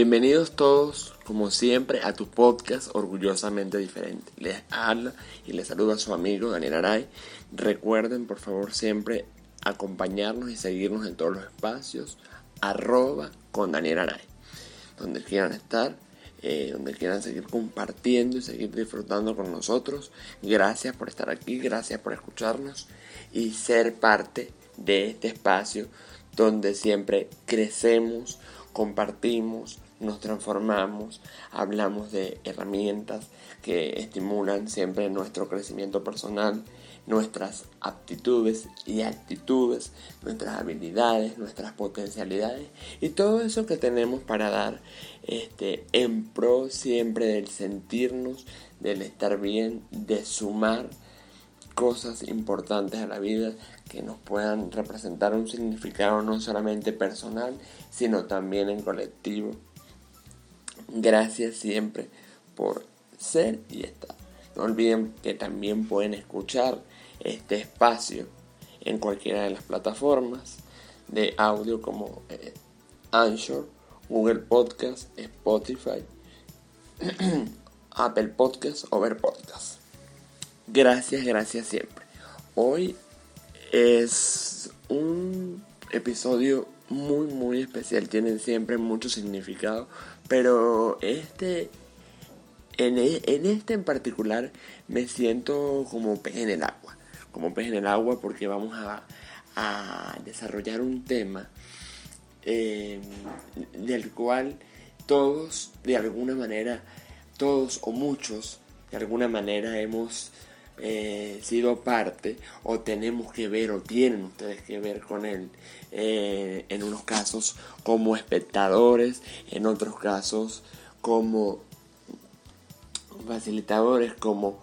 Bienvenidos todos, como siempre, a tu podcast Orgullosamente Diferente. Les habla y les saluda su amigo Daniel Aray. Recuerden, por favor, siempre acompañarnos y seguirnos en todos los espacios, arroba con Daniel Aray. Donde quieran estar, eh, donde quieran seguir compartiendo y seguir disfrutando con nosotros. Gracias por estar aquí, gracias por escucharnos y ser parte de este espacio donde siempre crecemos, compartimos, nos transformamos, hablamos de herramientas que estimulan siempre nuestro crecimiento personal, nuestras aptitudes y actitudes, nuestras habilidades, nuestras potencialidades y todo eso que tenemos para dar este, en pro siempre del sentirnos, del estar bien, de sumar cosas importantes a la vida que nos puedan representar un significado no solamente personal, sino también en colectivo Gracias siempre por ser y estar. No olviden que también pueden escuchar este espacio en cualquiera de las plataformas de audio como eh, Anchor, Google Podcast, Spotify, Apple Podcast o Ver Podcast. Gracias, gracias siempre. Hoy es un episodio muy, muy especial. Tienen siempre mucho significado pero este, en, e, en este en particular, me siento como pez en el agua. Como pez en el agua porque vamos a, desarrollar un tema em, del cual todos, de alguna manera, todos o muchos, de alguna manera hemos eh, sido parte o tenemos que ver o tienen ustedes que ver con él eh, en unos casos como espectadores en otros casos como facilitadores como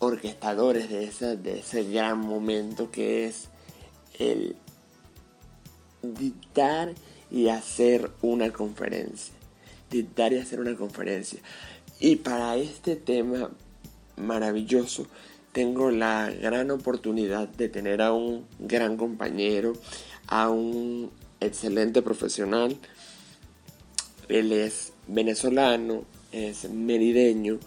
orquestadores de ese, de ese gran momento que es el dictar y hacer una conferencia. Dictar y hacer una conferencia. Y para este tema maravilloso. Tengo la gran oportunidad de tener a un gran compañero, a un excelente profesional. Él es venezolano, es merideño,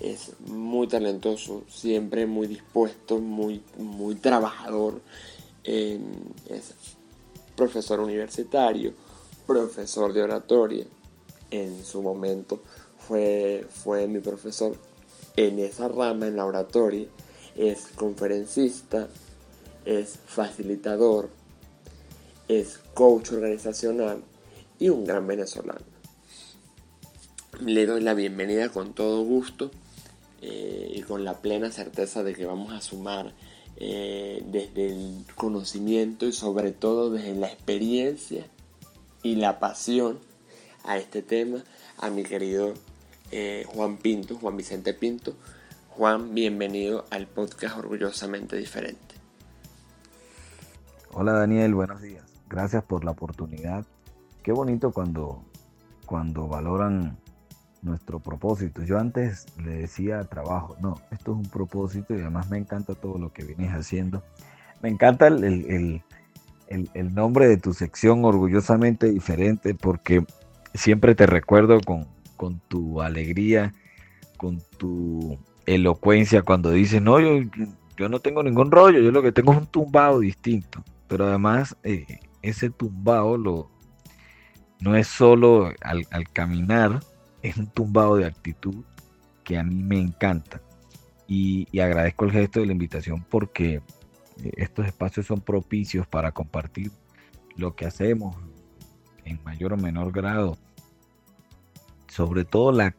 es muy talentoso, siempre muy dispuesto, muy, muy trabajador. es profesor universitario, profesor de oratoria. En su momento fue, fue mi profesor en esa rama, en la oratoria, es conferencista, es facilitador, es coach organizacional y un gran venezolano. Le doy la bienvenida con todo gusto eh, y con la plena certeza de que vamos a sumar eh, desde el conocimiento y sobre todo desde la experiencia y la pasión a este tema a mi querido eh, Juan Pinto, Juan Vicente Pinto. Juan, bienvenido al podcast Orgullosamente Diferente. Hola Daniel, buenos días. Gracias por la oportunidad. Qué bonito cuando, cuando valoran nuestro propósito. Yo antes le decía trabajo, no, esto es un propósito y además me encanta todo lo que vienes haciendo. Me encanta el, el nombre de tu sección orgullosamente diferente porque siempre te recuerdo con, con tu alegría, con tu elocuencia cuando dices, no, yo, yo no tengo ningún rollo, yo lo que tengo es un tumbado distinto. Pero además eh, ese tumbado lo, no es solo al, caminar, es un tumbado de actitud que a mí me encanta. Y, y, agradezco el gesto de la invitación porque eh, estos espacios son propicios para compartir lo que hacemos en mayor o menor grado sobre todo la,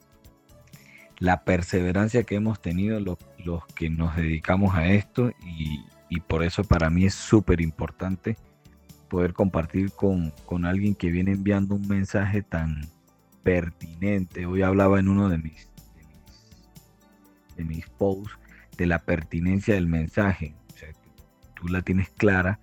la perseverancia que hemos tenido los, que nos dedicamos a esto y, y por eso para mí es súper importante poder compartir con, con, alguien que viene enviando un mensaje tan pertinente. Hoy hablaba en uno de mis, de mis, posts de la pertinencia del mensaje. Tú la tienes clara,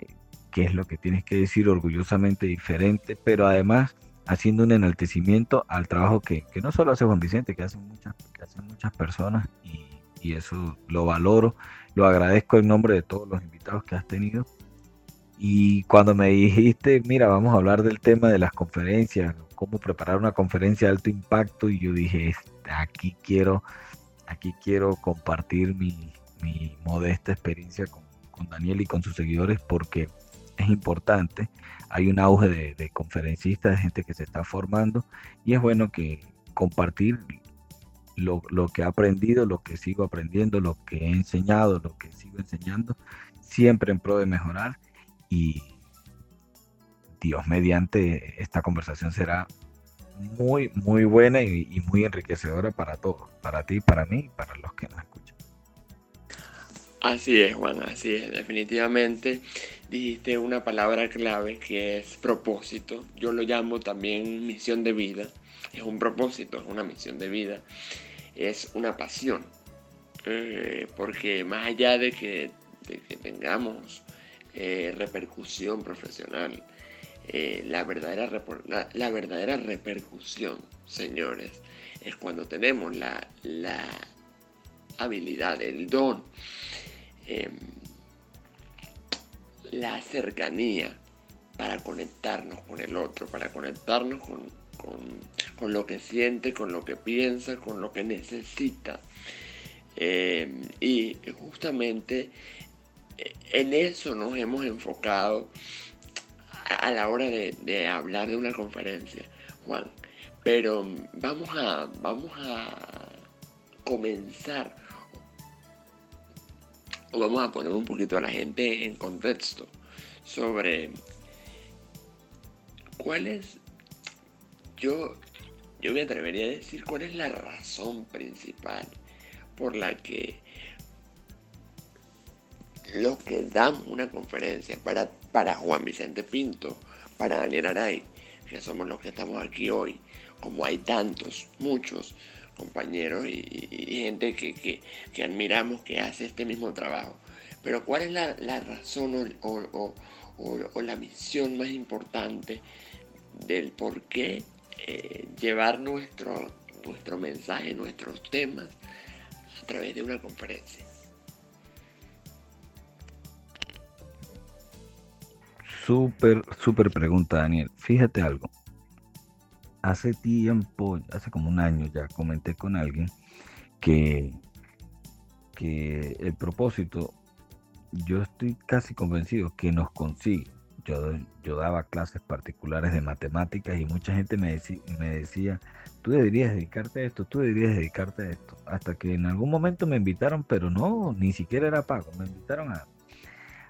eh, qué es lo que tienes que decir orgullosamente diferente, pero además haciendo un enaltecimiento al trabajo que, que no solo hace Juan Vicente, que hacen muchas, que hacen muchas personas y, y eso lo valoro, lo agradezco en nombre de todos los invitados que has tenido. Y cuando me dijiste, mira, vamos a hablar del tema de las conferencias, cómo preparar una conferencia de alto impacto, y yo dije, aquí quiero, aquí quiero compartir mi, mi modesta experiencia con, con Daniel y con sus seguidores porque es importante. Hay un auge de, conferencistas, de gente que se está formando y es bueno que compartir lo, que he aprendido, lo que sigo aprendiendo, lo que he enseñado, lo que sigo enseñando, siempre en pro de mejorar y Dios mediante esta conversación será muy, muy buena y, y muy enriquecedora para todos, para ti, para mí y para los que nos escuchan. Así es, Juan, así es, definitivamente dijiste una palabra clave que es propósito. Yo lo llamo también misión de vida. Es un propósito, es una misión de vida. Es una pasión. Eh, porque más allá de que, tengamos eh, repercusión profesional, eh, la, verdadera, la, verdadera repercusión, señores, es cuando tenemos la, la habilidad, el don em, la cercanía para conectarnos con el otro, para conectarnos con, lo que siente, con lo que piensa, con lo que necesita. Eh, y justamente eh, en eso nos hemos enfocado a la hora de, hablar de una conferencia, Juan. Pero vamos a, vamos a comenzar vamos a poner un poquito a la gente en contexto sobre cuál es, yo, yo me atrevería a decir cuál es la razón principal por la que los que damos una conferencia para, para Juan Vicente Pinto, para Daniel Aray, que somos los que estamos aquí hoy, como hay tantos, muchos, compañeros y, gente que, admiramos que hace este mismo trabajo. Pero ¿cuál es la, razón o, la misión más importante del por qué eh, llevar nuestro, nuestro mensaje, nuestros temas a través de una conferencia? Súper, súper pregunta, Daniel. Fíjate algo hace tiempo, hace como un año ya, comenté con alguien que, que el propósito, yo estoy casi convencido que nos consigue. Yo, yo daba clases particulares de matemáticas y mucha gente me, decía, me decía, tú deberías dedicarte a esto, tú deberías dedicarte a esto. Hasta que en algún momento me invitaron, pero no, ni siquiera era pago, me invitaron a,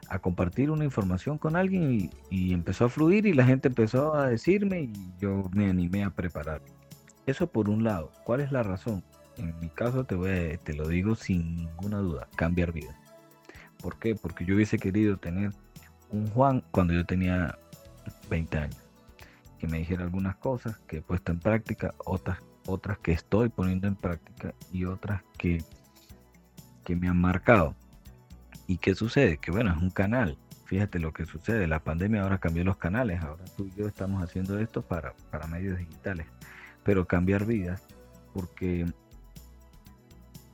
a compartir una información con alguien y, empezó a fluir y la gente empezó a decirme y yo me animé a preparar. Eso por un lado. ¿Cuál es la razón? En mi caso te, voy te lo digo sin ninguna duda, cambiar vida. ¿Por qué? Porque yo hubiese querido tener un Juan cuando yo tenía 20 años, que me dijera algunas cosas que he puesto en práctica, otras, otras que estoy poniendo en práctica y otras que, que me han marcado. ¿Y qué sucede? Que bueno, es un canal. Fíjate lo que sucede. La pandemia ahora cambió los canales. Ahora tú y yo estamos haciendo esto para, para medios digitales. Pero cambiar vidas, porque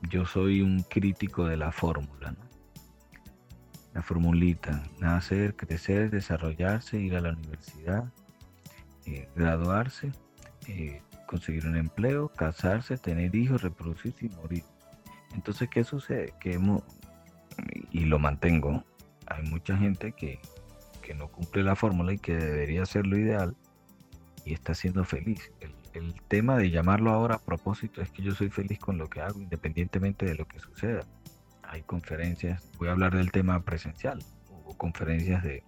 yo soy un crítico de la fórmula, ¿no? La formulita, nacer, crecer, desarrollarse, ir a la universidad, eh, graduarse, eh, conseguir un empleo, casarse, tener hijos, reproducirse y morir. Entonces, ¿qué sucede? Que hemos, y lo mantengo, hay mucha gente que, no cumple la fórmula y que debería ser lo ideal y está siendo feliz. El, tema de llamarlo ahora a propósito es que yo soy feliz con lo que hago independientemente de lo que suceda. Hay conferencias, voy a hablar del tema presencial, hubo conferencias de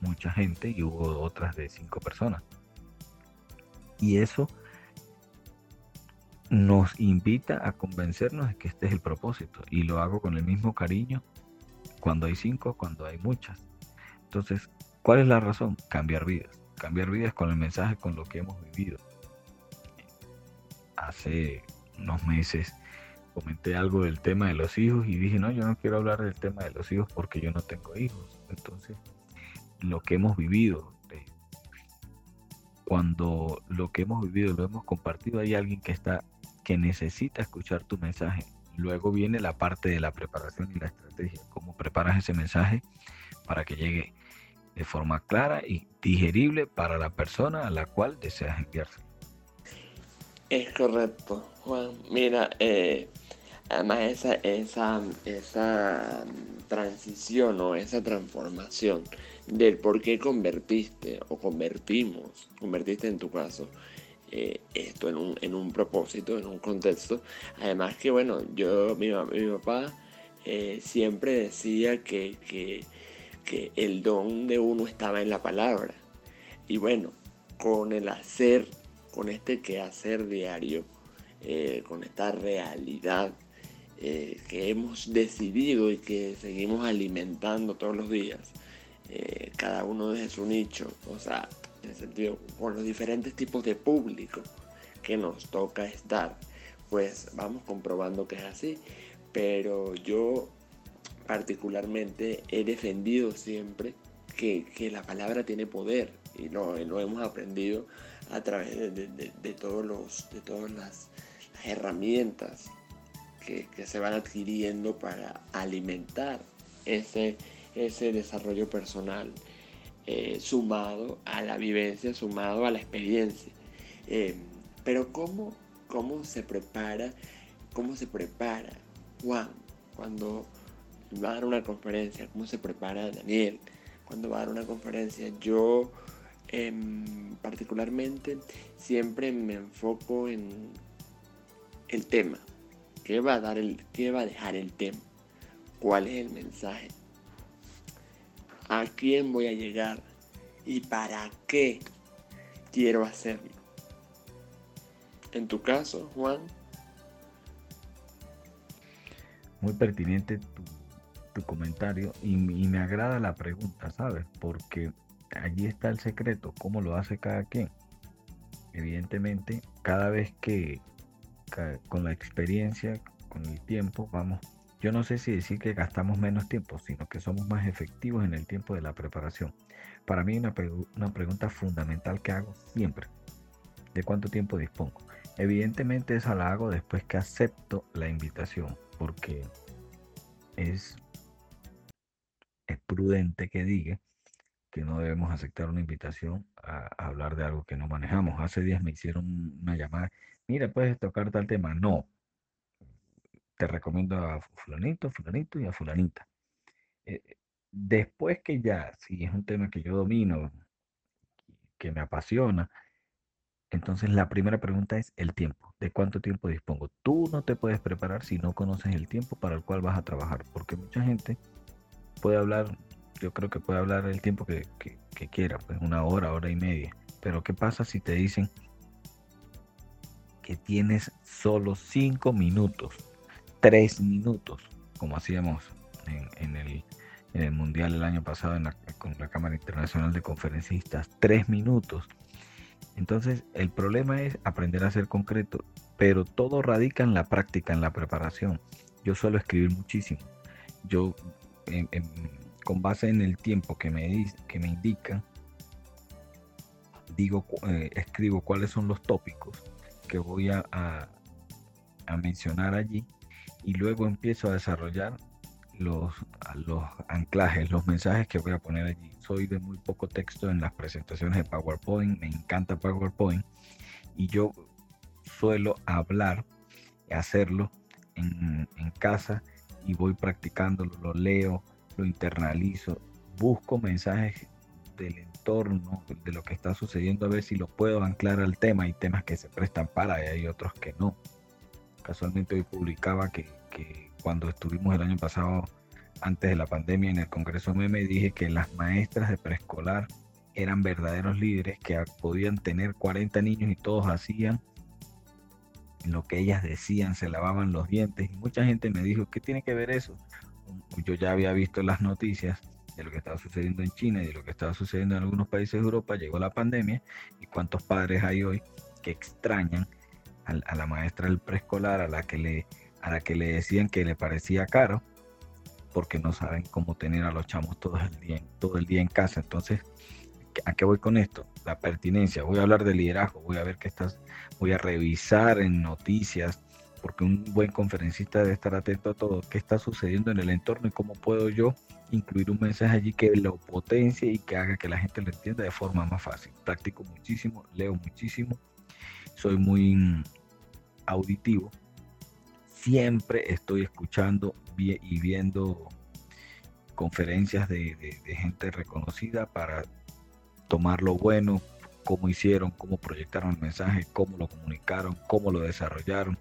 mucha gente y hubo otras de cinco personas. Y eso nos invita a convencernos de que este es el propósito y lo hago con el mismo cariño cuando hay cinco, cuando hay muchas. Entonces, ¿cuál es la razón? Cambiar vidas. Cambiar vidas con el mensaje, con lo que hemos vivido. Hace unos meses comenté algo del tema de los hijos y dije, no, yo no quiero hablar del tema de los hijos porque yo no tengo hijos. Entonces, lo que hemos vivido, cuando lo que hemos vivido lo hemos compartido, hay alguien que está que necesita escuchar tu mensaje. Luego viene la parte de la preparación y la estrategia, cómo preparas ese mensaje para que llegue de forma clara y digerible para la persona a la cual deseas enviarse. Es correcto, Juan. Mira, eh, además esa, esa, esa transición o esa transformación del por qué convertiste o convertimos, convertiste en tu caso, eh, esto en un, en un, propósito, en un contexto. Además que, bueno, yo, mi, mi papá eh, siempre decía que, que, que, el don de uno estaba en la palabra. Y bueno, con el hacer, con este quehacer diario, eh, con esta realidad que hemos decidido y que seguimos alimentando todos los días, cada uno desde su nicho, o sea, en el sentido, con los diferentes tipos de público que nos toca estar, pues vamos comprobando que es así. Pero yo particularmente he defendido siempre que, la palabra tiene poder y lo, lo hemos aprendido a través de, todos los, de todas las, herramientas que, que, se van adquiriendo para alimentar ese, ese desarrollo personal eh, sumado a la vivencia, sumado a la experiencia. Eh, pero ¿cómo, ¿cómo se prepara? ¿Cómo se prepara Juan cuando va a dar una conferencia? ¿Cómo se prepara Daniel cuando va a dar una conferencia? Yo em, particularmente siempre me enfoco en el tema. ¿Qué va a dar el, qué va a dejar el tema? ¿Cuál es el mensaje? A quién voy a llegar y para qué quiero hacerlo. En tu caso, Juan. Muy pertinente tu, comentario y, me agrada la pregunta, ¿sabes? Porque allí está el secreto, cómo lo hace cada quien. Evidentemente, cada vez que con la experiencia, con el tiempo, vamos yo no sé si decir que gastamos menos tiempo, sino que somos más efectivos en el tiempo de la preparación. Para mí una, una pregunta fundamental que hago siempre, ¿de cuánto tiempo dispongo? Evidentemente esa la hago después que acepto la invitación, porque es, es prudente que diga que no debemos aceptar una invitación a, a, hablar de algo que no manejamos. Hace días me hicieron una llamada, mira, puedes tocar tal tema. No, te recomiendo a fulanito, fulanito y a fulanita. Eh, después que ya, si es un tema que yo domino, que me apasiona, entonces la primera pregunta es el tiempo. ¿De cuánto tiempo dispongo? Tú no te puedes preparar si no conoces el tiempo para el cual vas a trabajar, porque mucha gente puede hablar, yo creo que puede hablar el tiempo que, que quiera, pues una hora, hora y media. Pero ¿qué pasa si te dicen que tienes solo cinco minutos tres minutos, como hacíamos en, el, Mundial el año pasado con la Cámara Internacional de Conferencistas, tres minutos. Entonces, el problema es aprender a ser concreto, pero todo radica en la práctica, en la preparación. Yo suelo escribir muchísimo. Yo, con base en el tiempo que me, que me indican, digo, eh, escribo cuáles son los tópicos que voy a mencionar allí y luego empiezo a desarrollar los, los anclajes, los mensajes que voy a poner allí. Soy de muy poco texto en las presentaciones de PowerPoint, me encanta PowerPoint y yo suelo hablar, hacerlo en, en casa y voy practicándolo, lo leo, lo internalizo, busco mensajes del entorno, de lo que está sucediendo, a ver si lo puedo anclar al tema. Hay temas que se prestan para y hay otros que no. Casualmente hoy publicaba que, cuando estuvimos el año pasado, antes de la pandemia, en el Congreso Meme, dije que las maestras de preescolar eran verdaderos líderes que podían tener 40 niños y todos hacían lo que ellas decían, se lavaban los dientes. Y mucha gente me dijo, ¿qué tiene que ver eso? yo ya había visto las noticias de lo que estaba sucediendo en China y de lo que estaba sucediendo en algunos países de Europa, llegó la pandemia y cuántos padres hay hoy que extrañan a, la maestra del preescolar a la que le a la que le decían que le parecía caro porque no saben cómo tener a los chamos todo el día, todo el día en casa. Entonces, ¿a qué voy con esto? La pertinencia. Voy a hablar de liderazgo, voy a ver qué estás, voy a revisar en noticias, porque un buen conferencista debe estar atento a todo, qué está sucediendo en el entorno y cómo puedo yo incluir un mensaje allí que lo potencie y que haga que la gente lo entienda de forma más fácil. Practico muchísimo, leo muchísimo, soy muy auditivo. Siempre estoy escuchando y viendo conferencias de, gente reconocida para tomar lo bueno, cómo hicieron, cómo proyectaron el mensaje, cómo lo comunicaron, cómo lo desarrollaron.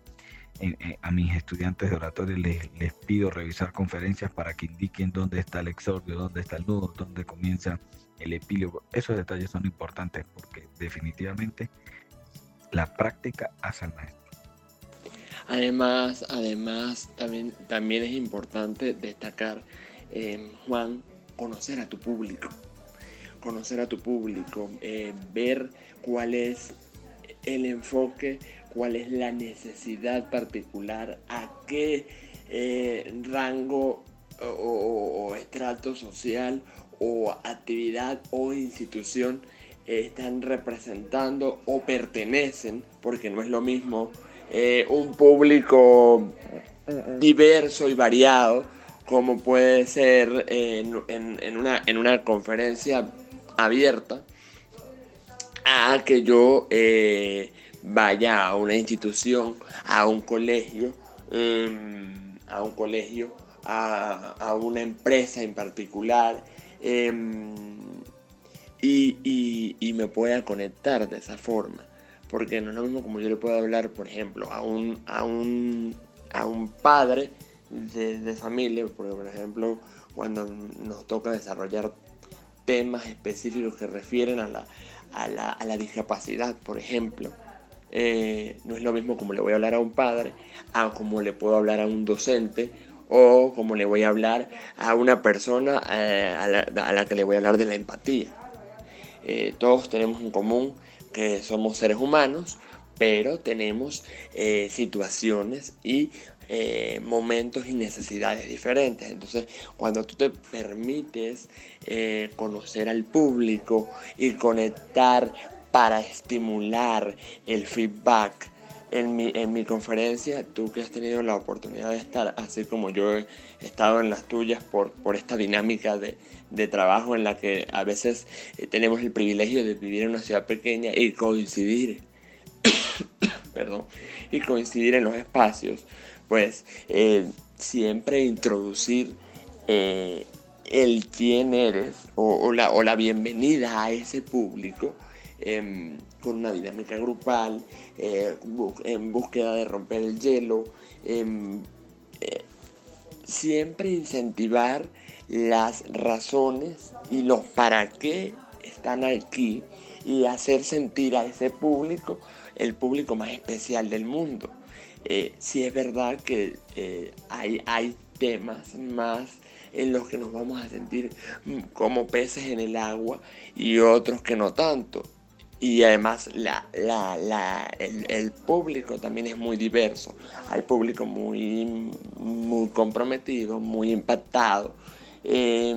a mis estudiantes de oratoria les, les, pido revisar conferencias para que indiquen dónde está el exordio, dónde está el nudo, dónde comienza el epílogo. Esos detalles son importantes porque definitivamente la práctica hace al maestro. Además, además también, también es importante destacar, eh, Juan, conocer a tu público. Conocer a tu público, eh, ver cuál es el enfoque, cuál es la necesidad particular, a qué eh, rango o, o, estrato social o actividad o institución están representando o pertenecen, porque no es lo mismo eh, un público diverso y variado, como puede ser en, una, en una, conferencia abierta, a que yo eh, vaya a una institución, a un colegio, em, a un colegio, a, una empresa en particular. Em, y, me pueda conectar de esa forma. Porque no es lo mismo como yo le puedo hablar, por ejemplo, a un, a un, a un padre de, familia, porque por ejemplo, cuando nos toca desarrollar temas específicos que refieren a la, a la, a la discapacidad, por ejemplo, eh, no es lo mismo como le voy a hablar a un padre, a como le puedo hablar a un docente o como le voy a hablar a una persona eh, a, la, que le voy a hablar de la empatía. Eh, todos tenemos en común que somos seres humanos, pero tenemos eh, situaciones y eh, momentos y necesidades diferentes. Entonces, cuando tú te permites conocer al público y conectar para estimular el feedback, en mi, en mi conferencia, tú que has tenido la oportunidad de estar, así como yo he estado en las tuyas por, por esta dinámica de, de trabajo en la que a veces eh, tenemos el privilegio de vivir en una ciudad pequeña y coincidir, perdón, y coincidir en los espacios, pues eh, siempre introducir eh, el quién eres o, la, o la bienvenida a ese público Em, con una dinámica grupal, eh, en búsqueda de romper el hielo, em, eh, siempre incentivar las razones y los para qué están aquí y hacer sentir a ese público el público más especial del mundo. Eh, si es verdad que hay, hay temas más en los que nos vamos a sentir mm, como peces en el agua y otros que no tanto. Y además el, público también es muy diverso. Hay público muy, muy comprometido, muy impactado. Eh,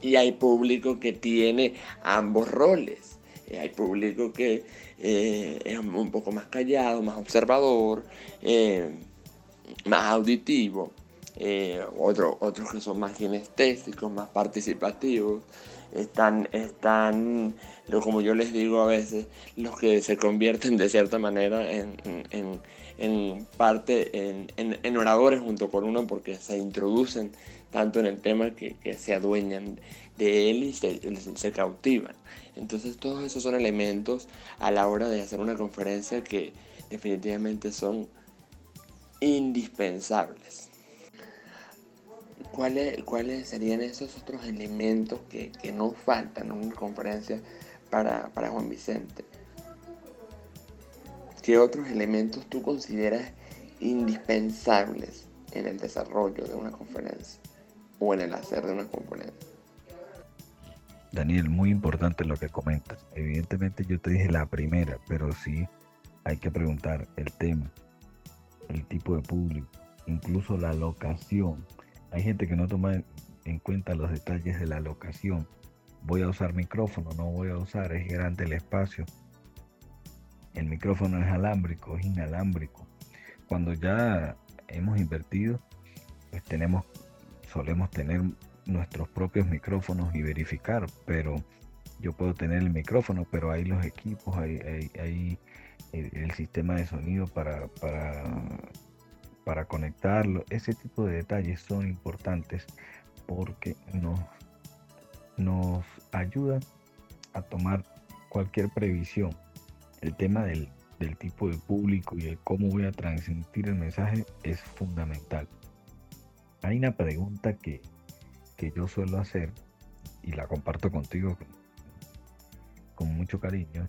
y hay público que tiene ambos roles. Eh, hay público que eh, es un poco más callado, más observador, más auditivo. otros que son más kinestésicos, más participativos están, están como yo les digo a veces, los que se convierten de cierta manera en, parte, en, oradores junto con uno porque se introducen tanto en el tema que, se adueñan de él y se, se, cautivan. Entonces todos esos son elementos a la hora de hacer una conferencia que definitivamente son indispensables. ¿Cuáles, ¿Cuáles serían esos otros elementos que, no faltan en una conferencia para, Juan Vicente? ¿Qué otros elementos tú consideras indispensables en el desarrollo de una conferencia? o en el hacer de una componente. Daniel, muy importante lo que comentas. Evidentemente yo te dije la primera, pero sí hay que preguntar el tema, el tipo de público, incluso la locación. Hay gente que no toma en cuenta los detalles de la locación. Voy a usar micrófono, no voy a usar, es grande el espacio. El micrófono es alámbrico, es inalámbrico. Cuando ya hemos invertido, pues tenemos, solemos tener nuestros propios micrófonos y verificar, pero yo puedo tener el micrófono, pero hay los equipos, hay, hay, el, sistema de sonido para, para, para conectarlo. Ese tipo de detalles son importantes porque nos, nos ayudan a tomar cualquier previsión. El tema del, del tipo de público y el cómo voy a transmitir el mensaje es fundamental. Hay una pregunta que, que yo suelo hacer y la comparto contigo con, mucho cariño,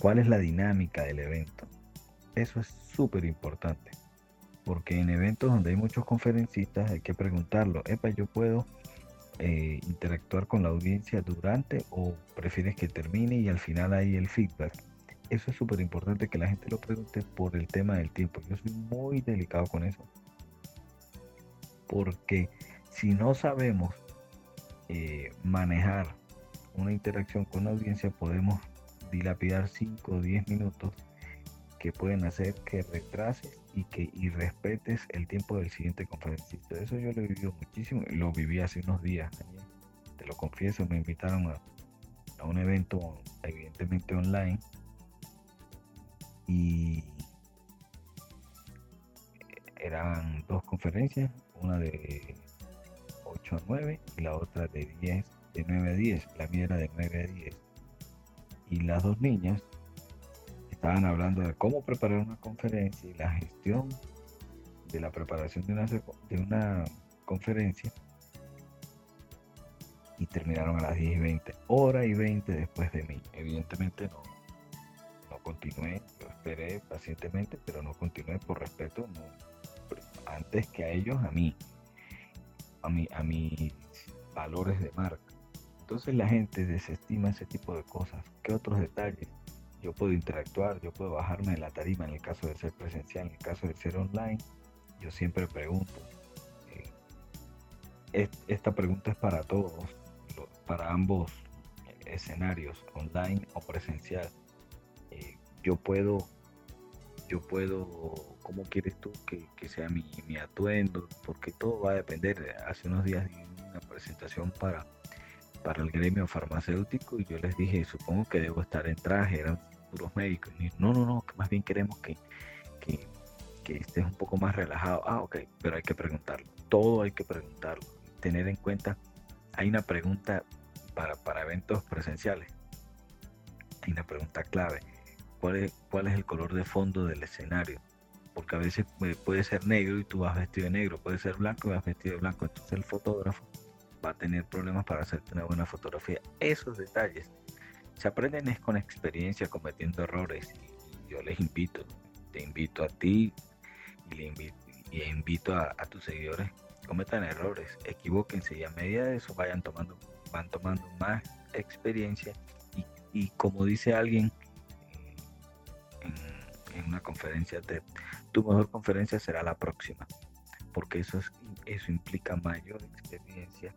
cuál es la dinámica del evento. Eso es súper importante, porque en eventos donde hay muchos conferencistas hay que preguntarlo, Epa, yo puedo eh, interactuar con la audiencia durante o prefieres que termine y al final hay el feedback. Eso es súper importante que la gente lo pregunte por el tema del tiempo. Yo soy muy delicado con eso. Porque si no sabemos eh, manejar una interacción con la audiencia, podemos dilapidar 5 o 10 minutos que pueden hacer que retrases y que y respetes el tiempo del siguiente conferencista. Eso yo lo he vivido muchísimo y lo viví hace unos días. Te lo confieso, me invitaron a, a un evento evidentemente online y eran dos conferencias, una de 8 a 9 y la otra de 10, de 9 a 10. La mía era de 9 a 10. Y las dos niñas estaban hablando de cómo preparar una conferencia y la gestión de la preparación de una, de una conferencia. Y terminaron a las 10 y 20, hora y 20 después de mí. Evidentemente no, no continué, yo esperé pacientemente, pero no continué por respeto, antes que a ellos, a mí a, mi, a mis valores de marca. Entonces la gente desestima ese tipo de cosas. ¿Qué otros detalles? Yo puedo interactuar, yo puedo bajarme de la tarima en el caso de ser presencial, en el caso de ser online. Yo siempre pregunto. Eh, esta pregunta es para todos, para ambos escenarios, online o presencial. Eh, yo puedo yo puedo, cómo quieres tú que, sea mi, atuendo, porque todo va a depender. Hace unos días di una presentación para, para el gremio farmacéutico y yo les dije, supongo que debo estar en traje, eran puros médicos. No, no, no, más bien queremos que, que, estés un poco más relajado. Ah, ok, pero hay que preguntarlo. Todo hay que preguntarlo. Tener en cuenta, hay una pregunta para, para eventos presenciales. Hay una pregunta clave cuál es, cuál es el color de fondo del escenario. Porque a veces puede ser negro y tú vas vestido de negro, puede ser blanco y vas vestido de blanco. Entonces el fotógrafo va a tener problemas para hacerte una buena fotografía. Esos detalles se aprenden es con experiencia, cometiendo errores. Y yo les invito, te invito a ti y, le invito, a, tus seguidores, cometan errores, equivóquense y a medida de eso vayan tomando, van tomando más experiencia y, como dice alguien, en, una conferencia de tu mejor conferencia será la próxima, porque eso, es, eso implica mayor experiencia,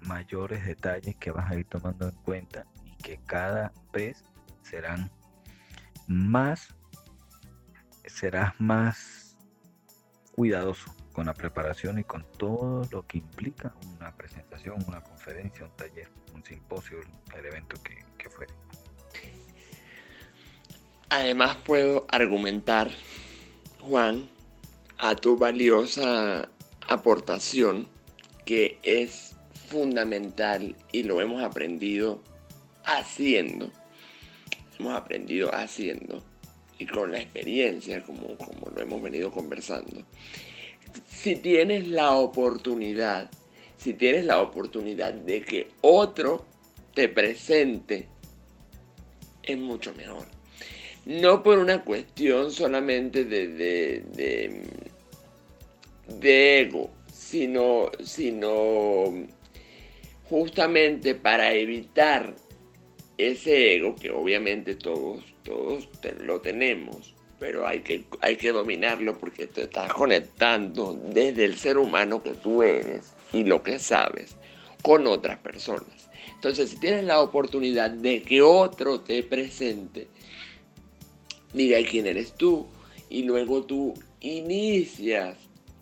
mayores detalles que vas a ir tomando en cuenta que cada vez serán más, serás más cuidadoso con la preparación y con todo lo que implica una presentación, una conferencia, un taller, un simposio, el evento que, que fuere. Además puedo argumentar, Juan, a tu valiosa aportación que es fundamental y lo hemos aprendido haciendo. Hemos aprendido haciendo y con la experiencia, como, como lo hemos venido conversando. Si tienes la oportunidad, si tienes la oportunidad de que otro te presente, es mucho mejor no por una cuestión solamente de, de, ego, sino, sino justamente para evitar ese ego que obviamente todos, todos lo tenemos, pero hay que, hay que dominarlo porque te estás conectando desde el ser humano que tú eres y lo que sabes con otras personas. Entonces, si tienes la oportunidad de que otro te presente, diga quién eres tú y luego tú inicias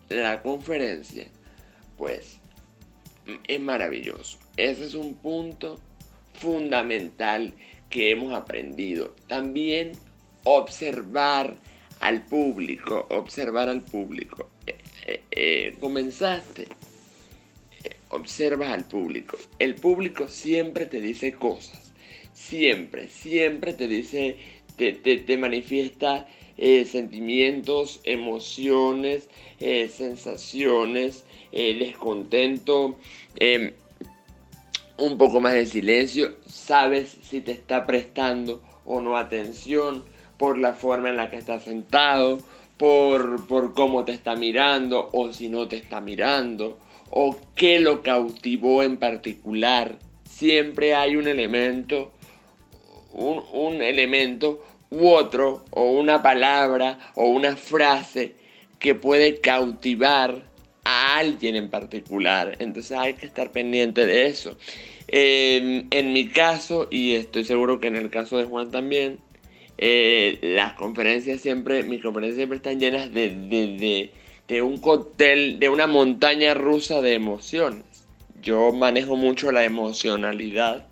la conferencia, pues es maravilloso. Ese es un punto fundamental que hemos aprendido. También observar al público, observar al público. Eh, eh, eh, comenzaste, observas al público. El público siempre te dice cosas, siempre, siempre te dice, te, te, manifiesta sentimientos, emociones, sensaciones, descontento, em, un poco más de silencio, sabes si te está prestando o no atención por la forma en la que está sentado, por, por cómo te está mirando o si no te está mirando, o qué lo cautivó en particular. Siempre hay un elemento, un, un elemento u otro, o una palabra o una frase que puede cautivar a alguien en particular. Entonces hay que estar pendiente de eso. en mi caso, y estoy seguro que en el caso de Juan también, eh, las conferencias siempre, mis conferencias siempre están llenas de, de, de, un cóctel, de una montaña rusa de emociones. Yo manejo mucho la emocionalidad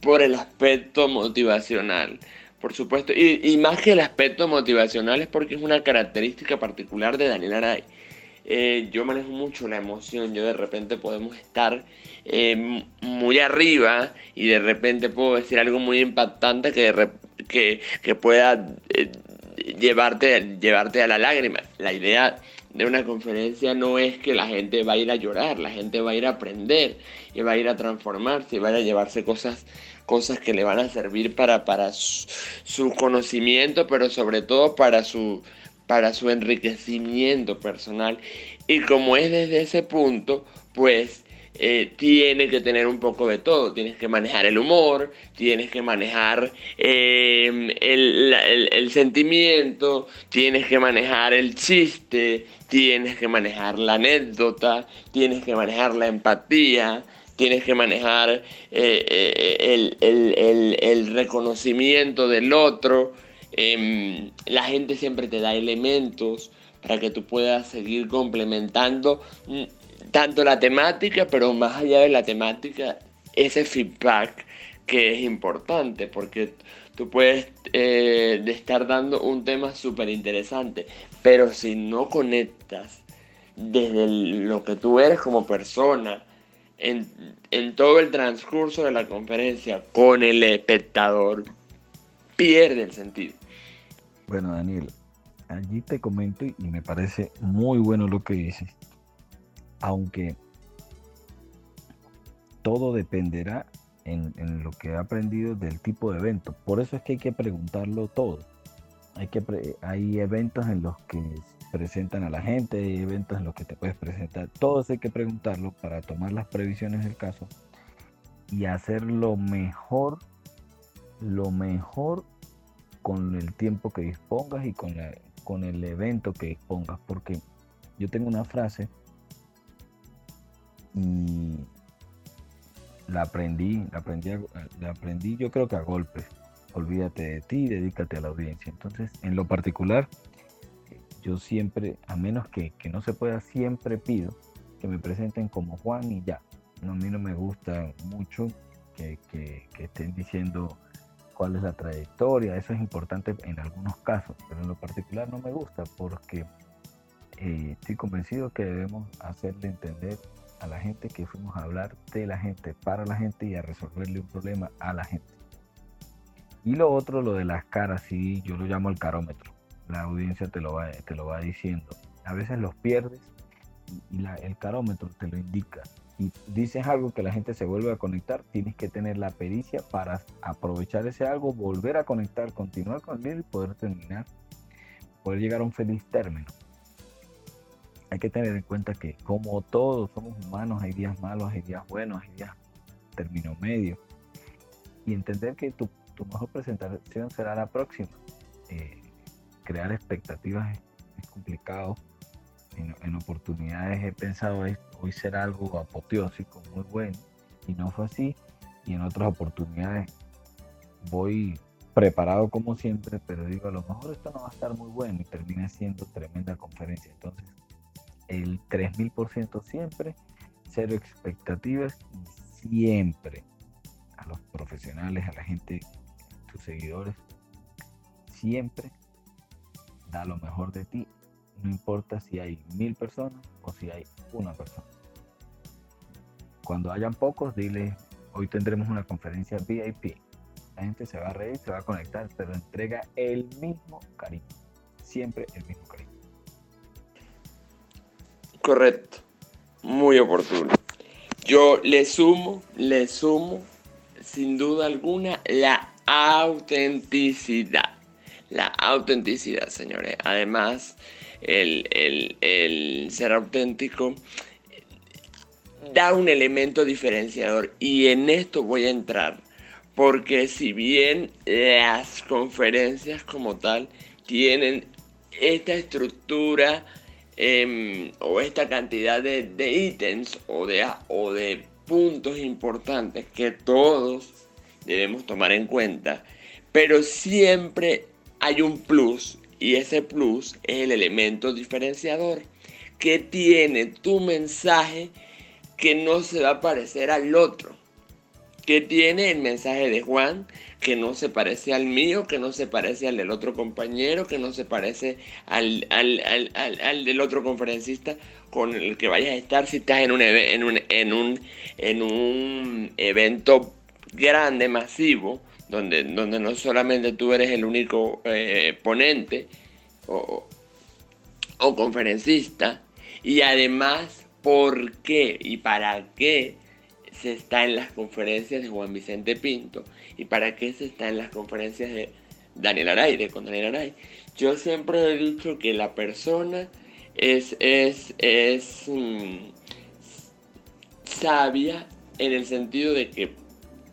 por el aspecto motivacional, por supuesto, y, y más que el aspecto motivacional es porque es una característica particular de Daniel Aray eh, yo manejo mucho la emoción, yo de repente podemos estar eh, muy arriba y de repente puedo decir algo muy impactante que, que, que, pueda eh, llevarte, llevarte a la lágrima. La idea de una conferencia no es que la gente va a ir a llorar, la gente va a ir a aprender y va a ir a transformarse y va a llevarse cosas cosas que le van a servir para, para su conocimiento, pero sobre todo para su, para su enriquecimiento personal. Y como es desde ese punto, pues eh, tiene que tener un poco de todo. Tienes que manejar el humor, tienes que manejar em, el, sentimiento, tienes que manejar el chiste, tienes que manejar la anécdota, tienes que manejar la empatía, tienes que manejar eh, eh, el, el reconocimiento del otro. Em, la gente siempre te da elementos para que tú puedas seguir complementando mm, tanto la temática, pero más allá de la temática, ese feedback que es importante, porque tú puedes eh, estar dando un tema súper interesante, pero si no conectas desde lo que tú eres como persona, en, en todo el transcurso de la conferencia con el espectador, pierde el sentido. Bueno, Daniel, allí te comento y me parece muy bueno lo que dices, aunque todo dependerá en, lo que he aprendido del tipo de evento. Por eso es que hay que preguntarlo todo. Hay, hay eventos en los que presentan a la gente, hay eventos en los que te puedes presentar. Todos hay que preguntarlo para tomar las previsiones del caso y hacer lo mejor, lo mejor con el tiempo que dispongas y con, la, con el evento que dispongas. Porque yo tengo una frase y la aprendí, la aprendí, la aprendí yo creo que a golpes. Olvídate de ti, dedícate a la audiencia. Entonces, en lo particular, yo siempre, a menos que, que no se pueda, siempre pido que me presenten como Juan y ya. No, a mí no me gusta mucho que, que, que estén diciendo cuál es la trayectoria, eso es importante en algunos casos, pero en lo particular no me gusta porque eh, estoy convencido que debemos hacerle entender a la gente que fuimos a hablar de la gente, para la gente y a resolverle un problema a la gente. Y lo otro, lo de las caras, sí, yo lo llamo el carómetro. La audiencia te lo va, te lo va diciendo. A veces los pierdes y el carómetro te lo indica dices algo que la gente se vuelve a conectar, tienes que tener la pericia para aprovechar ese algo, volver a conectar, continuar con él y poder terminar, poder llegar a un feliz término. hay que tener en cuenta que como todos somos humanos, hay días malos, hay días buenos, hay días término medio. Y entender que tu, mejor presentación será la próxima. Eh, crear expectativas es, complicado. En, oportunidades he pensado hoy será algo apoteósico, muy bueno, y no fue así. Y en otras oportunidades voy preparado como siempre, pero digo, a lo mejor esto no va a estar muy bueno y termina siendo tremenda conferencia. Entonces, el 3000% siempre, cero expectativas y siempre a los profesionales, a la gente, tus seguidores, siempre da lo mejor de ti, no importa si hay mil personas o si hay una persona. Cuando hayan pocos, dile, hoy tendremos una conferencia VIP la gente se va a reír, se va a conectar, pero entrega el mismo cariño. Siempre el mismo cariño. Correcto. Muy oportuno. Yo le sumo, le sumo, sin duda alguna, la autenticidad. La autenticidad, señores. Además, el, el ser auténtico da un elemento diferenciador. Y en esto voy a entrar porque si bien las conferencias como tal tienen esta estructura em, o esta cantidad de, ítems o de, o de puntos importantes que todos debemos tomar en cuenta, pero siempre hay un plus y ese plus es el elemento diferenciador que tiene tu mensaje que no se va a parecer al otro que tiene el mensaje de Juan, que no se parece al mío, que no se parece al del otro compañero, que no se parece al, al, del otro conferencista con el que vayas a estar si estás en un, en un, en un, en un evento grande, masivo, donde, donde no solamente tú eres el único eh, ponente o, o conferencista, y además, ¿por qué y para qué se está en las conferencias de Juan Vicente Pinto y para qué se está en las conferencias de Daniel Aray, de con Daniel Aray. Yo siempre he dicho que la persona es, es, es mm, sabia en el sentido de que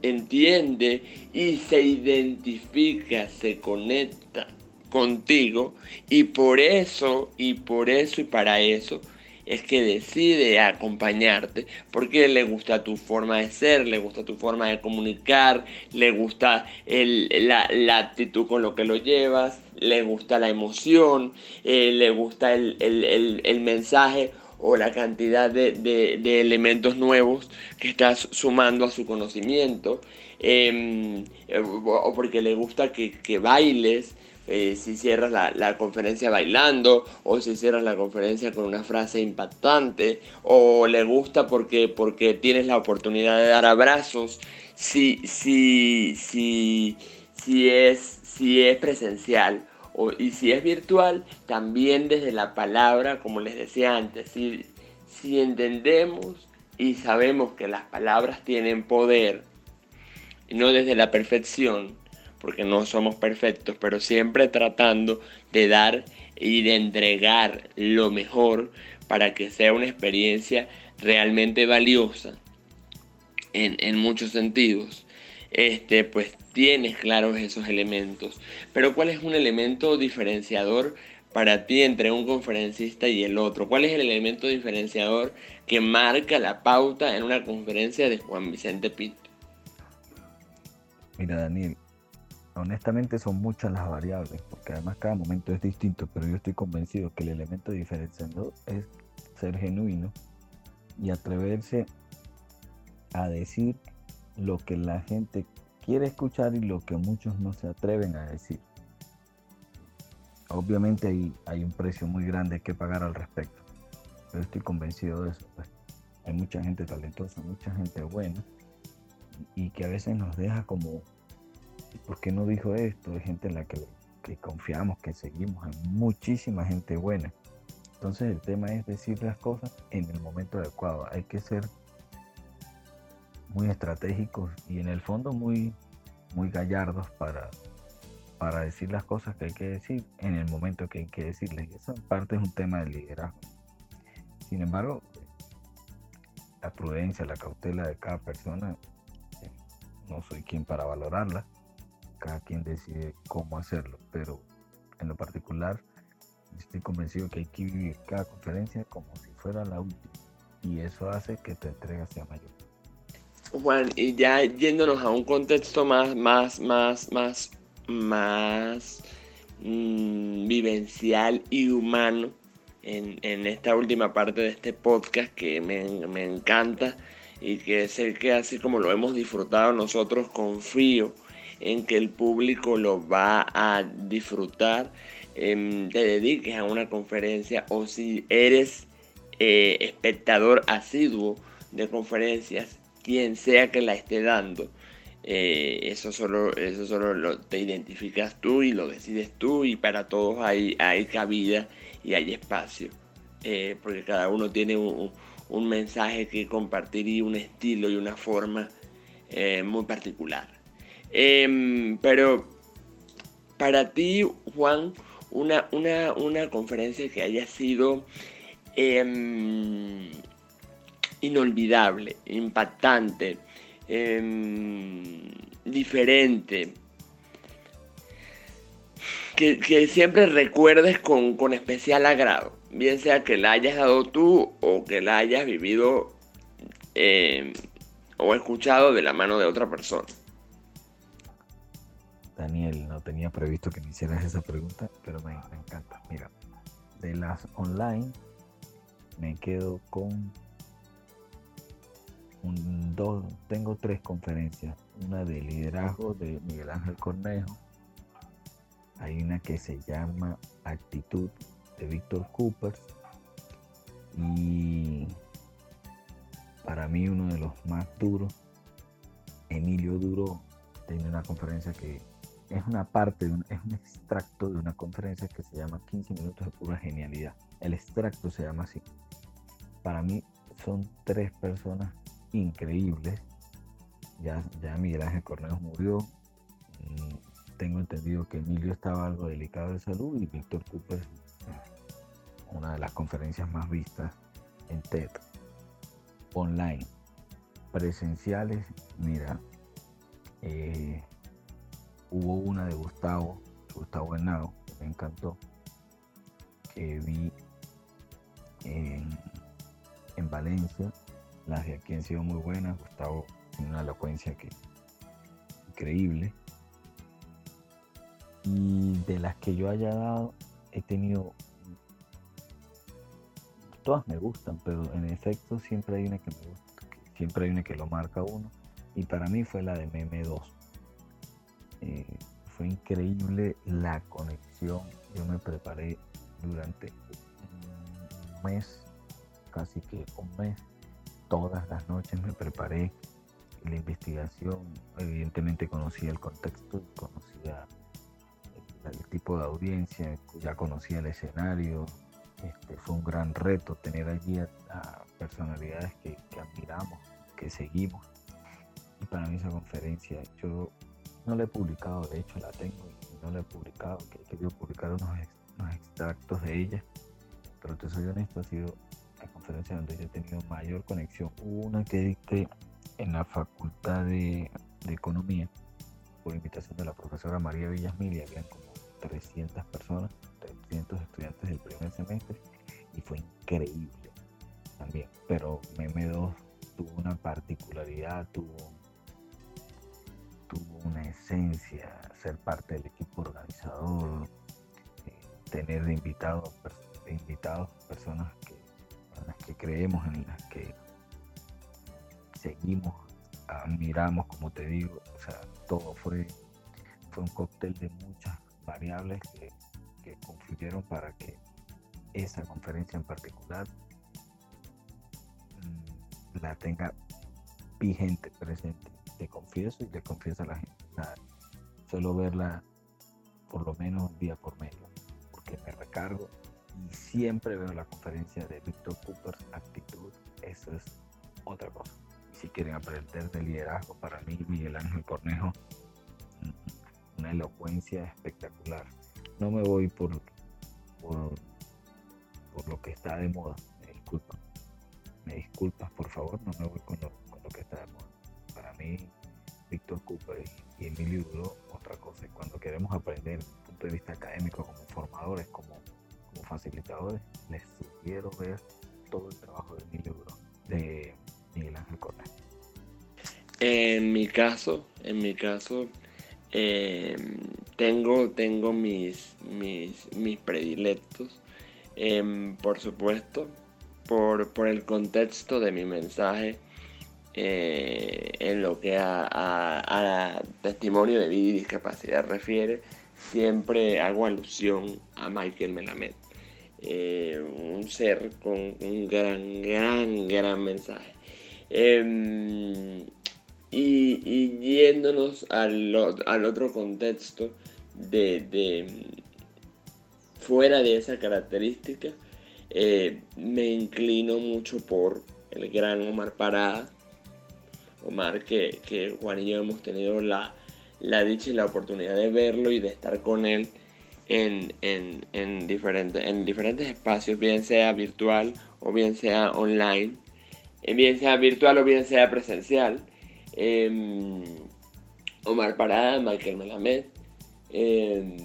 entiende y se identifica, se conecta contigo. Y por eso, y por eso y para eso es que decide acompañarte porque le gusta tu forma de ser, le gusta tu forma de comunicar, le gusta la, actitud con lo que lo llevas, le gusta la emoción, eh, le gusta el, mensaje o la cantidad de, elementos nuevos que estás sumando a su conocimiento, em, eh, o porque le gusta que, que bailes, eh, si cierras la, conferencia bailando o si cierras la conferencia con una frase impactante o le gusta porque, porque tienes la oportunidad de dar abrazos, si, si, si, si, es, si es presencial y si es virtual, también desde la palabra, como les decía antes, si, entendemos y sabemos que las palabras tienen poder, no desde la perfección, porque no somos perfectos, pero siempre tratando de dar y de entregar lo mejor para que sea una experiencia realmente valiosa en, muchos sentidos. Este, pues tienes claros esos elementos. Pero ¿cuál es un elemento diferenciador para ti entre un conferencista y el otro? ¿Cuál es el elemento diferenciador que marca la pauta en una conferencia de Juan Vicente Pinto? Mira, Daniel, honestamente son muchas las variables, porque además cada momento es distinto, pero yo estoy convencido que el elemento diferenciador es ser genuino y atreverse a decir lo que la gente quiere escuchar y lo que muchos no se atreven a decir. Obviamente hay, hay un precio muy grande que pagar al respecto, pero estoy convencido de eso. Pues. Hay mucha gente talentosa, mucha gente buena y que a veces nos deja como ¿por qué no dijo esto? Hay gente en la que, confiamos, que seguimos, hay muchísima gente buena. Entonces el tema es decir las cosas en el momento adecuado. Hay que ser muy estratégicos y en el fondo muy, muy gallardos para, para decir las cosas que hay que decir en el momento que hay que decirles. Y eso en parte es un tema de liderazgo. Sin embargo, la prudencia, la cautela de cada persona, no soy quien para valorarla, cada quien decide cómo hacerlo, pero en lo particular estoy convencido que hay que vivir cada conferencia como si fuera la última y eso hace que tu entrega sea mayor. Juan, y ya yéndonos a un contexto más, más, más, más, más mm, vivencial y humano en, en, esta última parte de este podcast que me, me encanta y que es el que así como lo hemos disfrutado nosotros confío en que el público lo va a disfrutar, em, te dediques a una conferencia o si eres eh, espectador asiduo de conferencias, quien sea que la esté dando. Eh, eso solo, eso solo lo, te identificas tú y lo decides tú y para todos hay, hay cabida y hay espacio. Eh, porque cada uno tiene un, mensaje que compartir y un estilo y una forma muy particular. Em, pero para ti, Juan, una, una, conferencia que haya sido em, inolvidable, impactante, em, diferente, que, siempre recuerdes con, con, especial agrado, bien sea que la hayas dado tú o que la hayas vivido o escuchado de la mano de otra persona. Daniel, no tenía previsto que me hicieras esa pregunta, pero me, encanta. Mira, de las online me quedo con un, dos, tengo tres conferencias. Una de liderazgo de Miguel Ángel Cornejo. Hay una que se llama Actitud de Víctor Cooper. Y para mí uno de los más duros, Emilio Duro, tiene una conferencia que es una parte, es un extracto de una conferencia que se llama 15 minutos de pura genialidad. El extracto se llama así. Para mí son tres personas increíbles. Ya, ya Miguel Ángel Cornejo murió. Mm, tengo entendido que Emilio estaba algo delicado de salud y Víctor Cooper, una de las conferencias más vistas en TED, online, presenciales. Mira, eh, hubo una de Gustavo, Gustavo Henao, que me encantó, que vi en, Valencia. Las de aquí han sido muy buenas. Gustavo tiene una elocuencia que increíble. Y de las que yo haya dado, he tenido todas me gustan, pero en efecto siempre hay una que me gusta, siempre hay una que lo marca uno. Y para mí fue la de Meme 2. Eh, fue increíble la conexión. Yo me preparé durante un mes, casi que un mes, todas las noches me preparé la investigación. Evidentemente conocía el contexto, conocía el, tipo de audiencia, ya conocía el escenario. Este, fue un gran reto tener allí a, personalidades que, admiramos, que seguimos. Y para mí esa conferencia, yo no la he publicado, de hecho la tengo no la he publicado, que he querido publicar unos, extractos de ella, pero te soy honesto, ha sido donde yo he tenido mayor conexión. Una que dicté en la Facultad de, Economía por invitación de la profesora María Villasmil y habían como 300 personas, 300 estudiantes del primer semestre y fue increíble también. Pero MM2 tuvo una particularidad, tuvo tuvo una esencia, ser parte del equipo organizador, eh, tener de invitados, invitados personas que creemos, en las que seguimos, admiramos, como te digo, o sea, todo fue, fue un cóctel de muchas variables que, que para que esa conferencia en particular mm, la tenga vigente, presente te confieso y te confieso a la gente. Solo verla por lo menos un día por medio, porque me recargo y siempre veo la conferencia de Víctor Cooper, actitud, eso es otra cosa. Y si quieren aprender de liderazgo, para mí Miguel Ángel Cornejo, una elocuencia espectacular. No me voy por, por, lo que está de moda. El disculpa. Me disculpas, por favor, no me voy con lo, con lo que está de moda. Para mí, Víctor Cooper y Emilio Duró, otra cosa. Y cuando queremos aprender desde el punto de vista académico, como formadores, como facilitadores, les sugiero ver todo el trabajo de Emilio Duró, de Miguel Ángel Correa. En mi caso, en mi caso, eh, tengo, tengo mis, mis, mis predilectos, em, por supuesto, por, por, el contexto de mi mensaje eh, en lo que a, a, testimonio de vida y discapacidad refiere, siempre hago alusión a Michael Melamed. Eh, un ser con un gran, gran, gran mensaje. Em, y, yéndonos al, otro contexto de, fuera de esa característica, eh, me inclino mucho por el gran Omar Parada. Omar que, que Juan y yo hemos tenido la, dicha y la oportunidad de verlo y de estar con él en, en, diferentes, en diferentes espacios, bien sea virtual o bien sea online, eh, bien sea virtual o bien sea presencial. Em, Omar Parada, Michael Melamed. Em,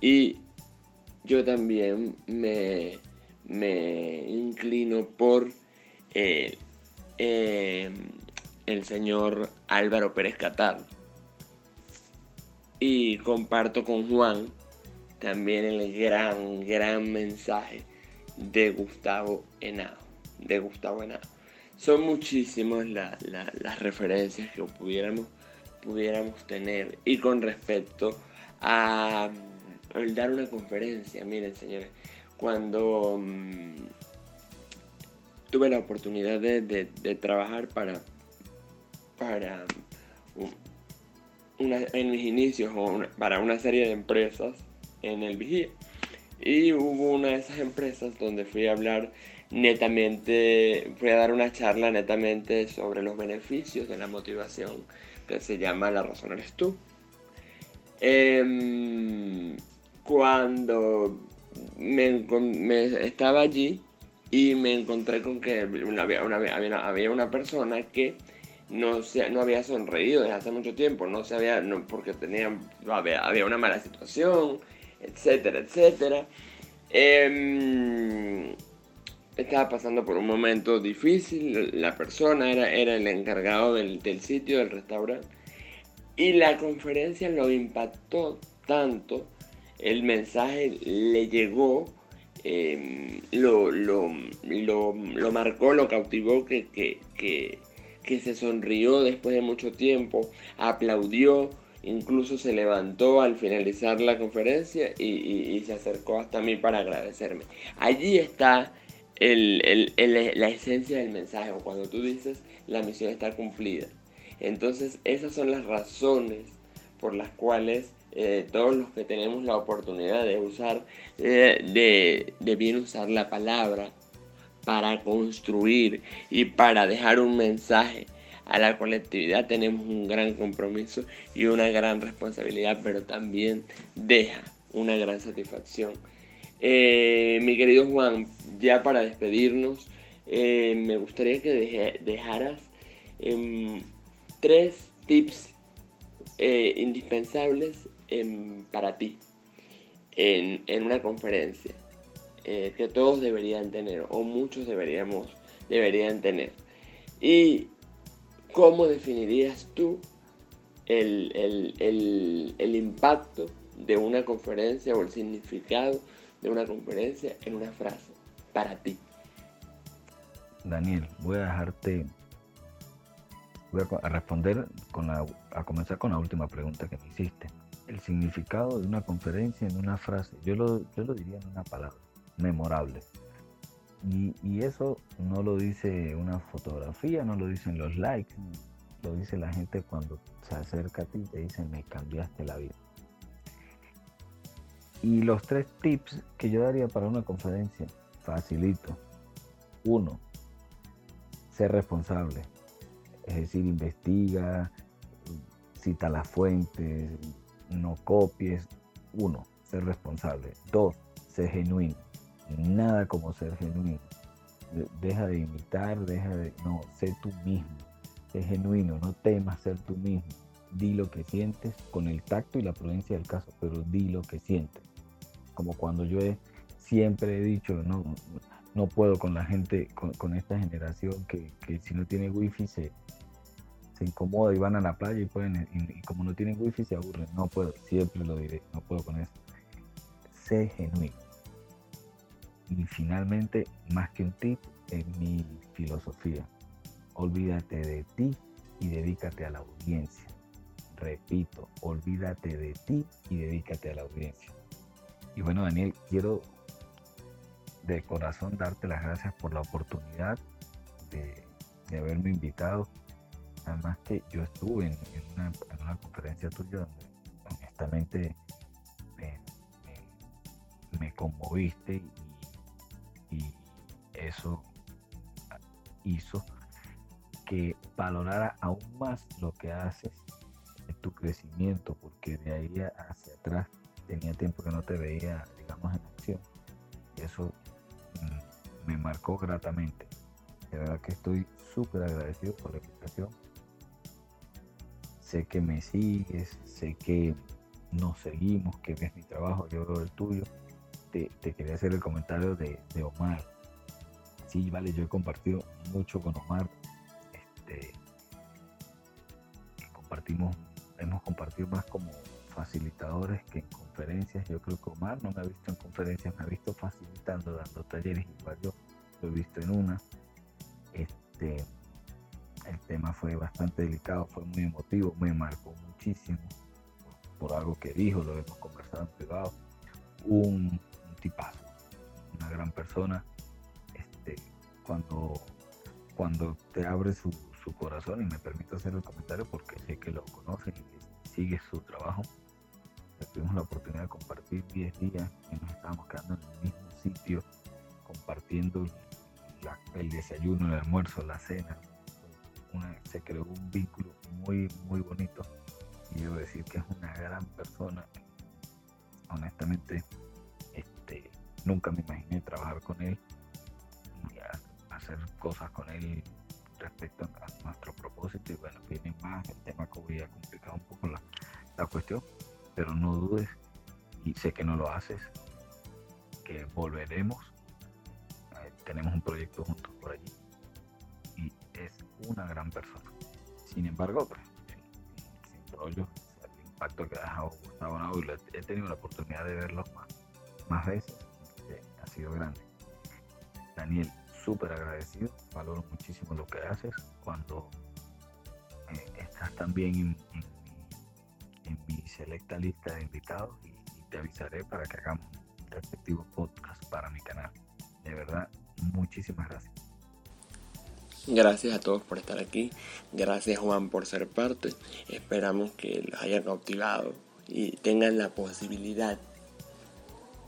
y yo también me, me inclino por eh, em, el señor Álvaro Pérez Catar. Y comparto con Juan también el gran, gran mensaje de Gustavo Henao. De Gustavo Henao son muchísimas las referencias que pudiéramos, pudiéramos tener. Y con respecto a, dar una conferencia, miren señores, cuando mm, tuve la oportunidad de, trabajar para, para en mis inicios para una serie de empresas en el Vigía. Y hubo una de esas empresas donde fui a hablar netamente, voy a dar una charla netamente sobre los beneficios de la motivación que se llama La razón eres tú. Em, cuando me, estaba allí y me encontré con que había, una, había, una persona que no, se, no había sonreído desde hace mucho tiempo, no se había, no, porque tenía, había, había una mala situación, etcétera, etcétera. Eh, estaba pasando por un momento difícil, la persona era, era el encargado del, sitio, del restaurante, y la conferencia lo impactó tanto, el mensaje le llegó, em, lo, lo, marcó, lo cautivó, que, que, se sonrió después de mucho tiempo, aplaudió, incluso se levantó al finalizar la conferencia y, se acercó hasta mí para agradecerme. Allí está la esencia del mensaje, cuando tú dices la misión está cumplida. Entonces esas son las razones por las cuales eh, todos los que tenemos la oportunidad de usar, eh, de, de bien usar la palabra para construir y para dejar un mensaje a la colectividad. Tenemos un gran compromiso y una gran responsabilidad, pero también deja una gran satisfacción. Eh, mi querido Juan, ya para despedirnos, eh, me gustaría que dejaras em, tres tips eh, indispensables em, para ti en, una conferencia que todos deberían tener o muchos deberíamos, deberían tener. ¿Y cómo definirías tú el, el impacto de una conferencia o el significado de una conferencia en una frase para ti. Daniel, voy a dejarte, voy a responder con la, a comenzar con la última pregunta que me hiciste. El significado de una conferencia en una frase, yo lo, yo lo diría en una palabra, memorable. Y, eso no lo dice una fotografía, no lo dicen los likes, lo dice la gente cuando se acerca a ti y te dicen me cambiaste la vida. Y los tres tips que yo daría para una conferencia, facilito. Uno, ser responsable. Es decir, investiga, cita las fuentes, no copies. Uno, ser responsable. Dos, ser genuino. Nada como ser genuino. deja de imitar, deja de... No, sé tú mismo, sé genuino, no temas ser tú mismo. Di lo que sientes con el tacto y la prudencia del caso, pero di lo que sientes. Como cuando yo he, siempre he dicho, no, no puedo con la gente, con, esta generación que, si no tiene wifi se, se incomoda y van a la playa y pueden, y, como no tienen wifi se aburren. No puedo, siempre lo diré, no puedo con eso. Sé genuino. Y finalmente, más que un tip, es mi filosofía. Olvídate de ti y dedícate a la audiencia. Repito, olvídate de ti y dedícate a la audiencia. Y bueno, Daniel, quiero de corazón darte las gracias por la oportunidad de, haberme invitado. Además que yo estuve en, una, conferencia tuya donde honestamente me, conmoviste y, eso hizo que valorara aún más lo que haces en tu crecimiento, porque de ahí hacia atrás tenía tiempo que no te veía, digamos, en acción. Y eso me marcó gratamente. De verdad que estoy súper agradecido por la invitación. Sé que me sigues, sé que nos seguimos, que ves mi trabajo, yo veo el tuyo. Te, quería hacer el comentario de, Omar. Sí, vale, yo he compartido mucho con Omar. Este, compartimos, hemos compartido más como facilitadores que en conferencias. Yo creo que Omar no me ha visto en conferencias, me ha visto facilitando, dando talleres, igual yo lo he visto en una. Este, el tema fue bastante delicado, fue muy emotivo, me marcó muchísimo por, algo que dijo, lo hemos conversado en privado. Un, tipazo, una gran persona. Este, cuando, cuando te abre su, corazón, y me permito hacer el comentario porque sé que lo conocen y sigue su trabajo, tuvimos la oportunidad de compartir 10 días y nos estábamos quedando en el mismo sitio, compartiendo el desayuno, el almuerzo, la cena. se creó un vínculo muy, muy bonito y debo decir que es una gran persona. Honestamente, este, nunca me imaginé trabajar con él y hacer cosas con él respecto a nuestro propósito y bueno, viene más el tema COVID ha complicado un poco la, la cuestión, pero no dudes, y sé que no lo haces, que volveremos. Eh, tenemos un proyecto juntos por allí. Y es una gran persona. Sin embargo, pues, sin, rollo, el impacto que ha dejado Gustavo Nau, y he tenido la oportunidad de verlo más, más veces, eh, ha sido grande. Daniel, súper agradecido, valoro muchísimo lo que haces cuando eh, estás también en, en en mi selecta lista de invitados y, te avisaré para que hagamos un respectivo podcast para mi canal. De verdad, muchísimas gracias. Gracias a todos por estar aquí. Gracias Juan por ser parte. Esperamos que los hayan cautivado y tengan la posibilidad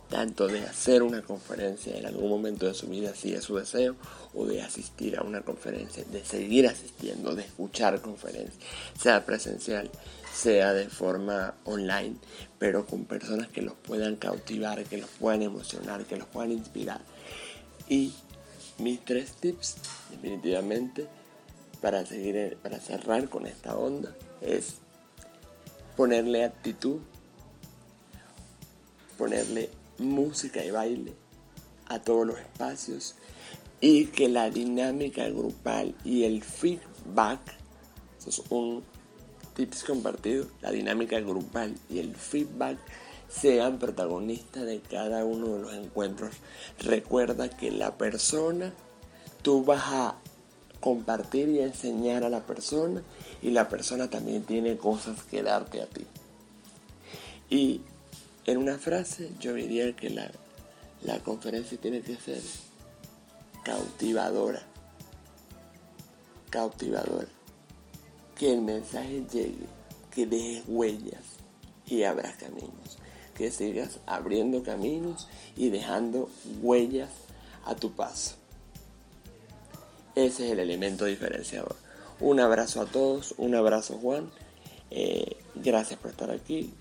tanto de hacer una conferencia en algún momento de su vida si es su deseo o de asistir a una conferencia, de seguir asistiendo, de escuchar conferencias, sea presencial, sea de forma online, pero con personas que los puedan cautivar, que los puedan emocionar, que los puedan inspirar. Y mis tres tips, definitivamente, para, seguir, para cerrar con esta onda, es ponerle actitud, ponerle música y baile a todos los espacios y que la dinámica grupal y el feedback, eso es un tips compartidos, la dinámica grupal y el feedback sean protagonistas de cada uno de los encuentros. Recuerda que la persona, tú vas a compartir y enseñar a la persona y la persona también tiene cosas que darte a ti. Y en una frase yo diría que la, la conferencia tiene que ser cautivadora. Cautivadora que el mensaje llegue, que dejes huellas y abras caminos, que sigas abriendo caminos y dejando huellas a tu paso. Ese es el elemento diferenciador. Un abrazo a todos, un abrazo Juan, eh, gracias por estar aquí,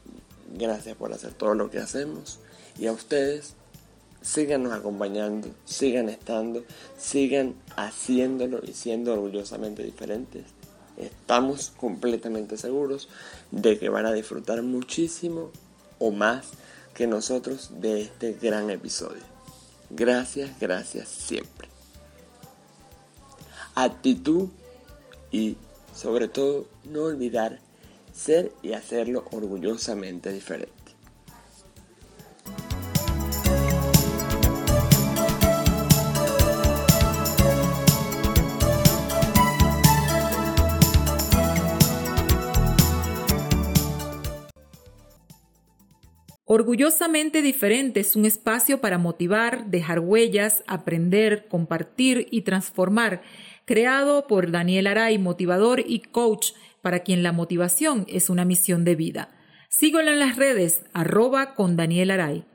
gracias por hacer todo lo que hacemos y a ustedes síganos acompañando, sigan estando, sigan haciéndolo y siendo orgullosamente diferentes. Estamos completamente seguros de que van a disfrutar muchísimo o más que nosotros de este gran episodio. Gracias, gracias siempre. Actitud y sobre todo no olvidar ser y hacerlo orgullosamente diferente. Orgullosamente diferente es un espacio para motivar, dejar huellas, aprender, compartir y transformar, creado por Daniel Aray, motivador y coach, para quien la motivación es una misión de vida. Síguelo en las redes, arroba con Daniel Aray.